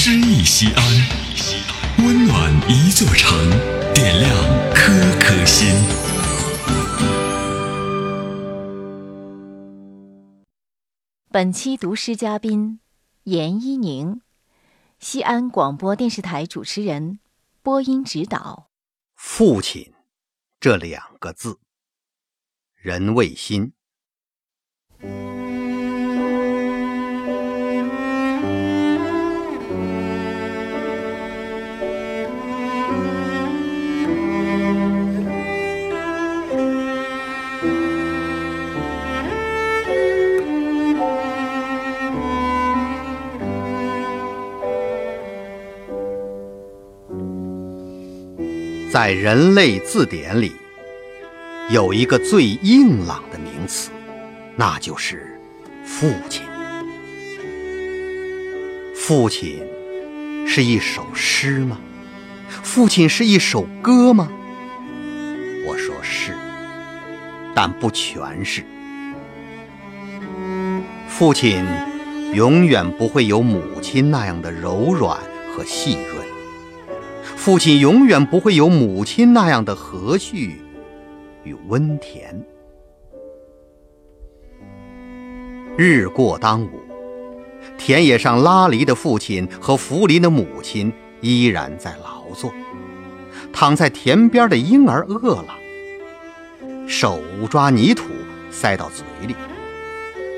诗意西安，温暖一座城，点亮颗颗心。本期读诗嘉宾严一宁，西安广播电视台主持人，播音指导。父亲这两个字，人未心。在人类字典里，有一个最硬朗的名词，那就是父亲。父亲是一首诗吗？父亲是一首歌吗？我说是，但不全是。父亲永远不会有母亲那样的柔软和细润。父亲永远不会有母亲那样的和煦与温甜。日过当午，田野上拉犁的父亲和扶犁的母亲依然在劳作。躺在田边的婴儿饿了，手抓泥土塞到嘴里，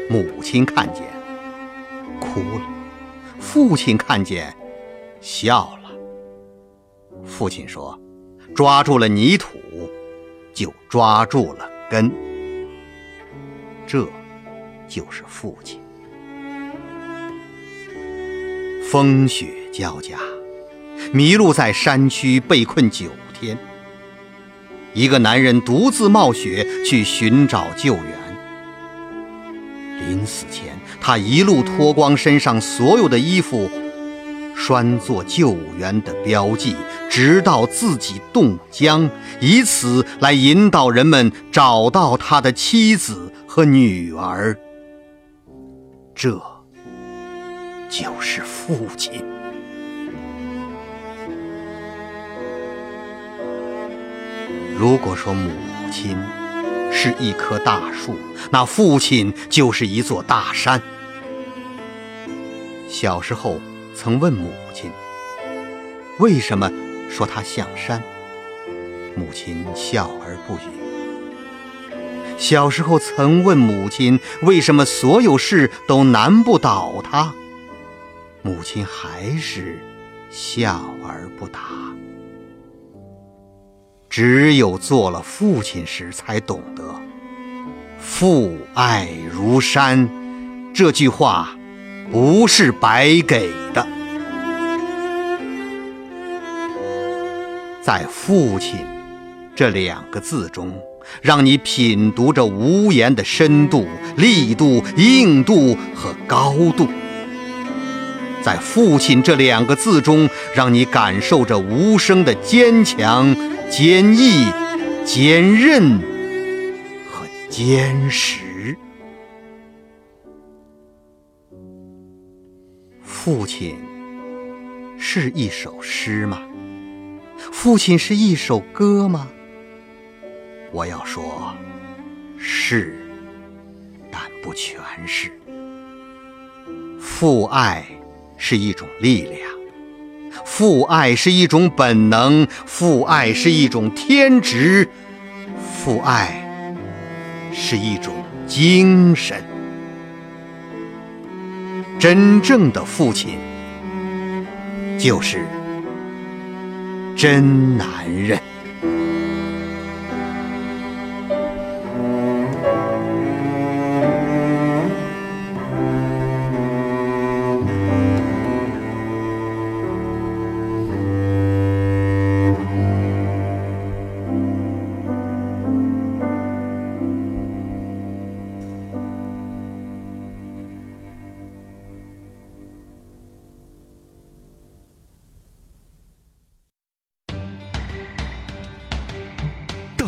母亲看见哭了，父亲看见笑了。父亲说：“抓住了泥土，就抓住了根。”这，就是父亲。风雪交加，迷路在山区，被困九天。一个男人独自冒雪去寻找救援。临死前，他一路脱光身上所有的衣服。拴作救援的标记，直到自己冻僵，以此来引导人们找到他的妻子和女儿。这就是父亲。如果说母亲是一棵大树，那父亲就是一座大山。小时候。曾问母亲：“为什么说他像山？”母亲笑而不语。小时候曾问母亲：“为什么所有事都难不倒他？”母亲还是笑而不答。只有做了父亲时，才懂得“父爱如山”这句话。不是白给的，在“父亲”这两个字中，让你品读着无言的深度、力度、硬度和高度；在“父亲”这两个字中，让你感受着无声的坚强、坚毅、坚韧和坚实。父亲是一首诗吗？父亲是一首歌吗？我要说，是，但不全是。父爱是一种力量，父爱是一种本能，父爱是一种天职，父爱是一种精神。真正的父亲，就是真男人。